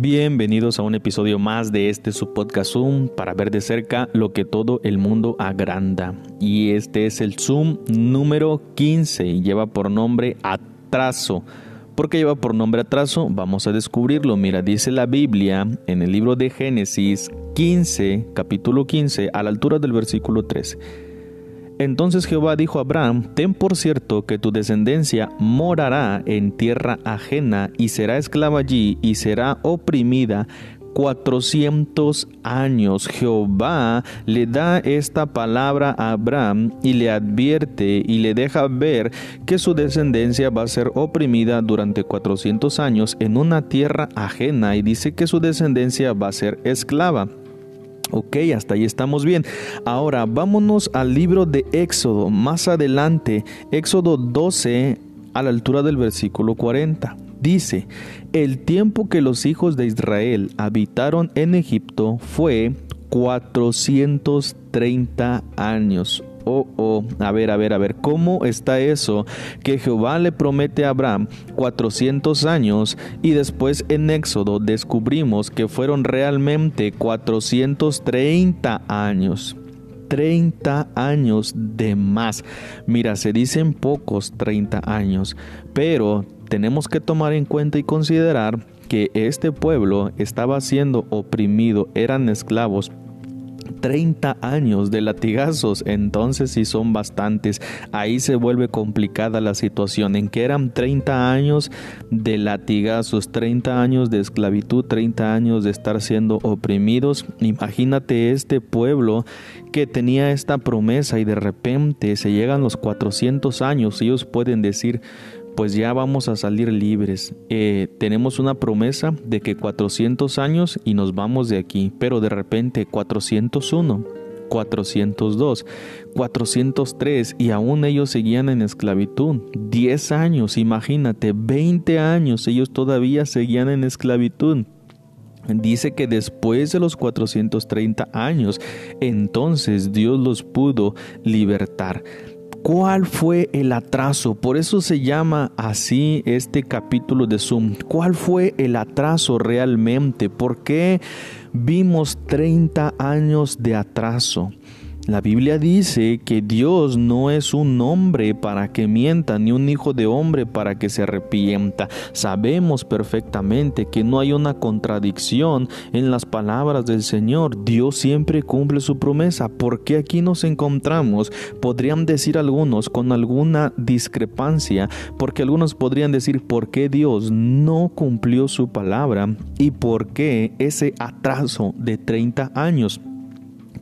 Bienvenidos a un episodio más de este su podcast Zoom para ver de cerca lo que todo el mundo agranda. Y este es el Zoom número 15 y lleva por nombre Atraso. ¿Por qué lleva por nombre atraso? Vamos a descubrirlo. Mira, dice la Biblia en el libro de Génesis 15, capítulo 15, a la altura del versículo 13. Entonces Jehová dijo a Abraham, Ten por cierto que tu descendencia morará en tierra ajena y será esclava allí y será oprimida cuatrocientos años. Jehová le da esta palabra a Abraham y le advierte y le deja ver que su descendencia va a ser oprimida durante cuatrocientos años en una tierra ajena y dice que su descendencia va a ser esclava. Ok, hasta ahí estamos bien. Ahora vámonos al libro de Éxodo, más adelante, Éxodo 12, a la altura del versículo 40. Dice, el tiempo que los hijos de Israel habitaron en Egipto fue 430 años oh, oh, a ver, a ver, a ver, ¿cómo está eso? Que Jehová le promete a Abraham 400 años y después en Éxodo descubrimos que fueron realmente 430 años. 30 años de más. Mira, se dicen pocos 30 años, pero tenemos que tomar en cuenta y considerar que este pueblo estaba siendo oprimido, eran esclavos 30 años de latigazos, entonces sí son bastantes. Ahí se vuelve complicada la situación, en que eran 30 años de latigazos, 30 años de esclavitud, 30 años de estar siendo oprimidos. Imagínate este pueblo que tenía esta promesa y de repente se llegan los 400 años, ellos pueden decir, pues ya vamos a salir libres. Eh, tenemos una promesa de que 400 años y nos vamos de aquí, pero de repente 401. 402, 403 y aún ellos seguían en esclavitud. 10 años, imagínate, 20 años, ellos todavía seguían en esclavitud. Dice que después de los 430 años, entonces Dios los pudo libertar. ¿Cuál fue el atraso? Por eso se llama así este capítulo de Zoom. ¿Cuál fue el atraso realmente? ¿Por qué vimos 30 años de atraso? La Biblia dice que Dios no es un hombre para que mienta, ni un hijo de hombre para que se arrepienta. Sabemos perfectamente que no hay una contradicción en las palabras del Señor. Dios siempre cumple su promesa. ¿Por qué aquí nos encontramos? Podrían decir algunos con alguna discrepancia, porque algunos podrían decir por qué Dios no cumplió su palabra y por qué ese atraso de 30 años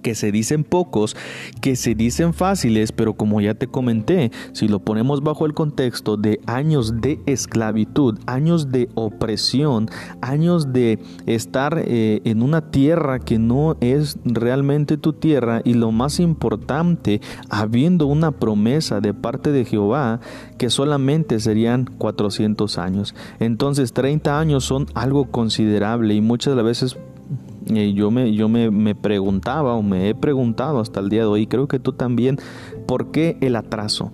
que se dicen pocos, que se dicen fáciles, pero como ya te comenté, si lo ponemos bajo el contexto de años de esclavitud, años de opresión, años de estar eh, en una tierra que no es realmente tu tierra y lo más importante, habiendo una promesa de parte de Jehová que solamente serían 400 años. Entonces 30 años son algo considerable y muchas de las veces yo me, yo me, me, preguntaba o me he preguntado hasta el día de hoy, creo que tú también, ¿por qué el atraso?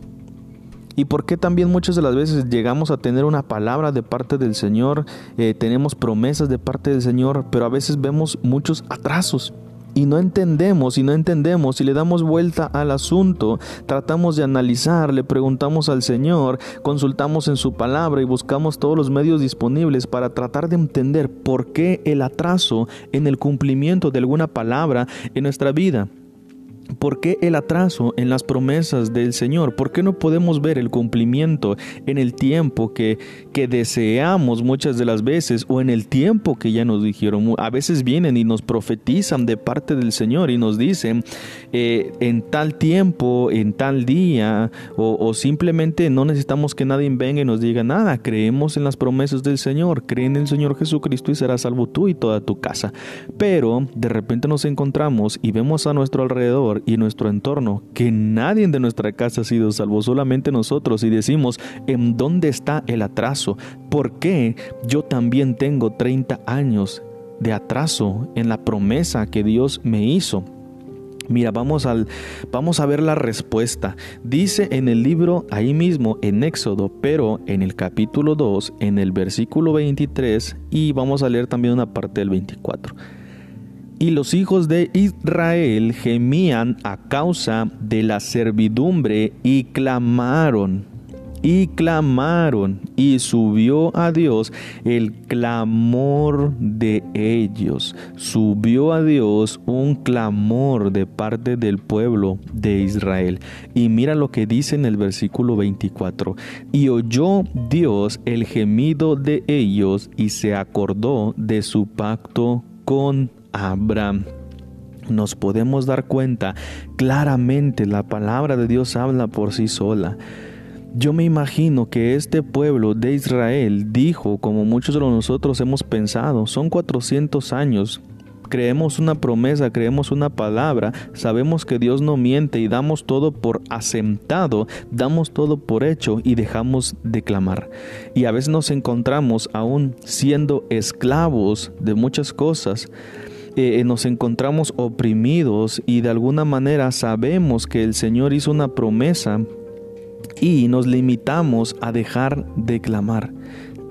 ¿Y por qué también muchas de las veces llegamos a tener una palabra de parte del Señor, eh, tenemos promesas de parte del Señor, pero a veces vemos muchos atrasos? Y no entendemos y no entendemos y le damos vuelta al asunto, tratamos de analizar, le preguntamos al Señor, consultamos en su palabra y buscamos todos los medios disponibles para tratar de entender por qué el atraso en el cumplimiento de alguna palabra en nuestra vida. ¿Por qué el atraso en las promesas del Señor? ¿Por qué no podemos ver el cumplimiento en el tiempo que, que deseamos muchas de las veces o en el tiempo que ya nos dijeron? A veces vienen y nos profetizan de parte del Señor y nos dicen eh, en tal tiempo, en tal día o, o, simplemente no necesitamos que nadie venga y nos diga nada. Creemos en las promesas del Señor, creen en el Señor Jesucristo y serás salvo tú y toda tu casa. Pero de repente nos encontramos y vemos a nuestro alrededor y nuestro entorno que nadie de nuestra casa ha sido salvo, solamente nosotros, y decimos, ¿en dónde está el atraso? ¿Por qué yo también tengo 30 años de atraso en la promesa que Dios me hizo? Mira, vamos, al, vamos a ver la respuesta. Dice en el libro, ahí mismo, en Éxodo, pero en el capítulo 2, en el versículo 23, y vamos a leer también una parte del 24. Y los hijos de Israel gemían a causa de la servidumbre y clamaron y clamaron y subió a Dios el clamor de ellos. Subió a Dios un clamor de parte del pueblo de Israel. Y mira lo que dice en el versículo 24. Y oyó Dios el gemido de ellos y se acordó de su pacto con Abraham nos podemos dar cuenta claramente la palabra de Dios habla por sí sola. Yo me imagino que este pueblo de Israel dijo, como muchos de nosotros hemos pensado, son 400 años. Creemos una promesa, creemos una palabra, sabemos que Dios no miente y damos todo por asentado, damos todo por hecho y dejamos de clamar. Y a veces nos encontramos aún siendo esclavos de muchas cosas. Eh, nos encontramos oprimidos y de alguna manera sabemos que el Señor hizo una promesa y nos limitamos a dejar de clamar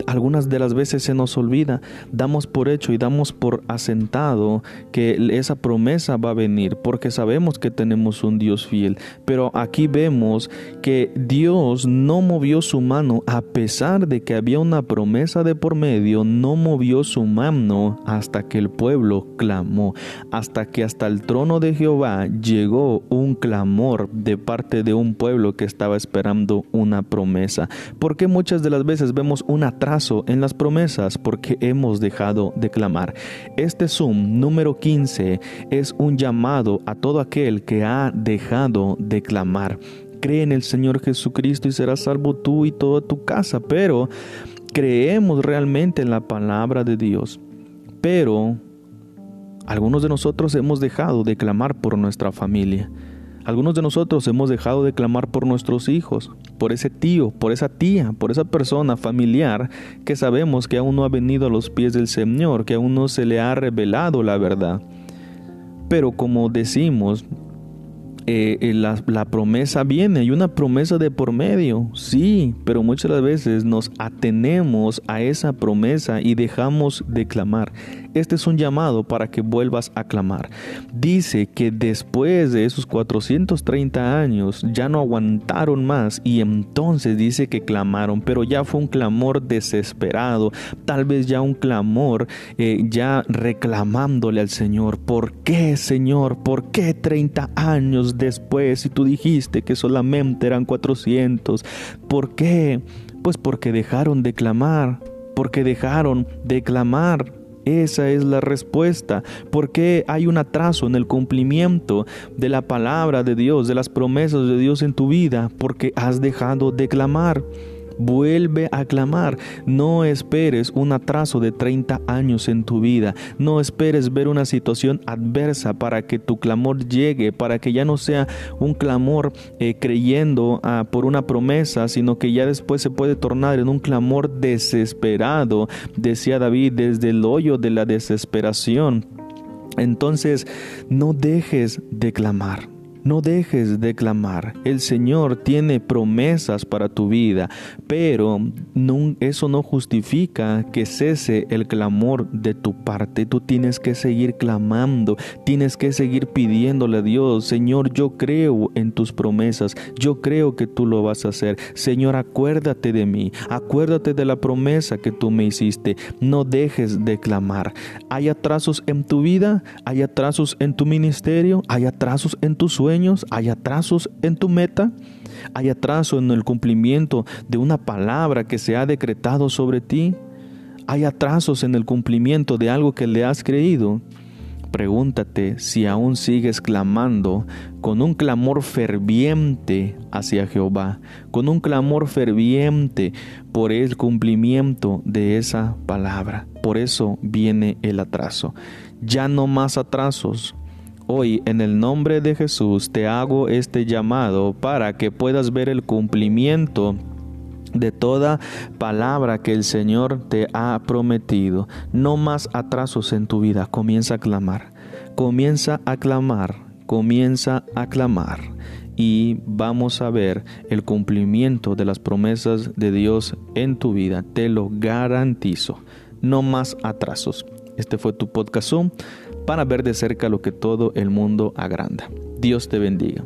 algunas de las veces se nos olvida, damos por hecho y damos por asentado que esa promesa va a venir, porque sabemos que tenemos un Dios fiel. Pero aquí vemos que Dios no movió su mano, a pesar de que había una promesa de por medio, no movió su mano hasta que el pueblo clamó, hasta que hasta el trono de Jehová llegó un clamor de parte de un pueblo que estaba esperando una promesa. Porque muchas de las veces vemos una en las promesas porque hemos dejado de clamar. Este Zoom número 15 es un llamado a todo aquel que ha dejado de clamar. Cree en el Señor Jesucristo y serás salvo tú y toda tu casa, pero creemos realmente en la palabra de Dios. Pero algunos de nosotros hemos dejado de clamar por nuestra familia. Algunos de nosotros hemos dejado de clamar por nuestros hijos, por ese tío, por esa tía, por esa persona familiar que sabemos que aún no ha venido a los pies del Señor, que aún no se le ha revelado la verdad. Pero como decimos, eh, eh, la, promesa viene, hay una promesa de por medio, sí, pero muchas veces nos atenemos a esa promesa y dejamos de clamar. Este es un llamado para que vuelvas a clamar. Dice que después de esos 430 años ya no aguantaron más y entonces dice que clamaron, pero ya fue un clamor desesperado, tal vez ya un clamor eh, ya reclamándole al Señor. ¿Por qué, Señor? ¿Por qué 30 años después si tú dijiste que solamente eran 400? ¿Por qué? Pues porque dejaron de clamar, porque dejaron de clamar. Esa es la respuesta. ¿Por qué hay un atraso en el cumplimiento de la palabra de Dios, de las promesas de Dios en tu vida? Porque has dejado de clamar. Vuelve a clamar. No esperes un atraso de 30 años en tu vida. No esperes ver una situación adversa para que tu clamor llegue, para que ya no sea un clamor eh, creyendo ah, por una promesa, sino que ya después se puede tornar en un clamor desesperado, decía David, desde el hoyo de la desesperación. Entonces, no dejes de clamar. No dejes de clamar. El Señor tiene promesas para tu vida, pero eso no justifica que cese el clamor de tu parte. Tú tienes que seguir clamando, tienes que seguir pidiéndole a Dios, Señor, yo creo en tus promesas, yo creo que tú lo vas a hacer. Señor, acuérdate de mí, acuérdate de la promesa que tú me hiciste. No dejes de clamar. Hay atrasos en tu vida, hay atrasos en tu ministerio, hay atrasos en tu sueño hay atrasos en tu meta, hay atraso en el cumplimiento de una palabra que se ha decretado sobre ti, hay atrasos en el cumplimiento de algo que le has creído. Pregúntate si aún sigues clamando con un clamor ferviente hacia Jehová, con un clamor ferviente por el cumplimiento de esa palabra. Por eso viene el atraso. Ya no más atrasos, Hoy en el nombre de Jesús te hago este llamado para que puedas ver el cumplimiento de toda palabra que el Señor te ha prometido. No más atrasos en tu vida. Comienza a clamar. Comienza a clamar. Comienza a clamar. Y vamos a ver el cumplimiento de las promesas de Dios en tu vida. Te lo garantizo. No más atrasos. Este fue tu podcast Zoom para ver de cerca lo que todo el mundo agranda. Dios te bendiga.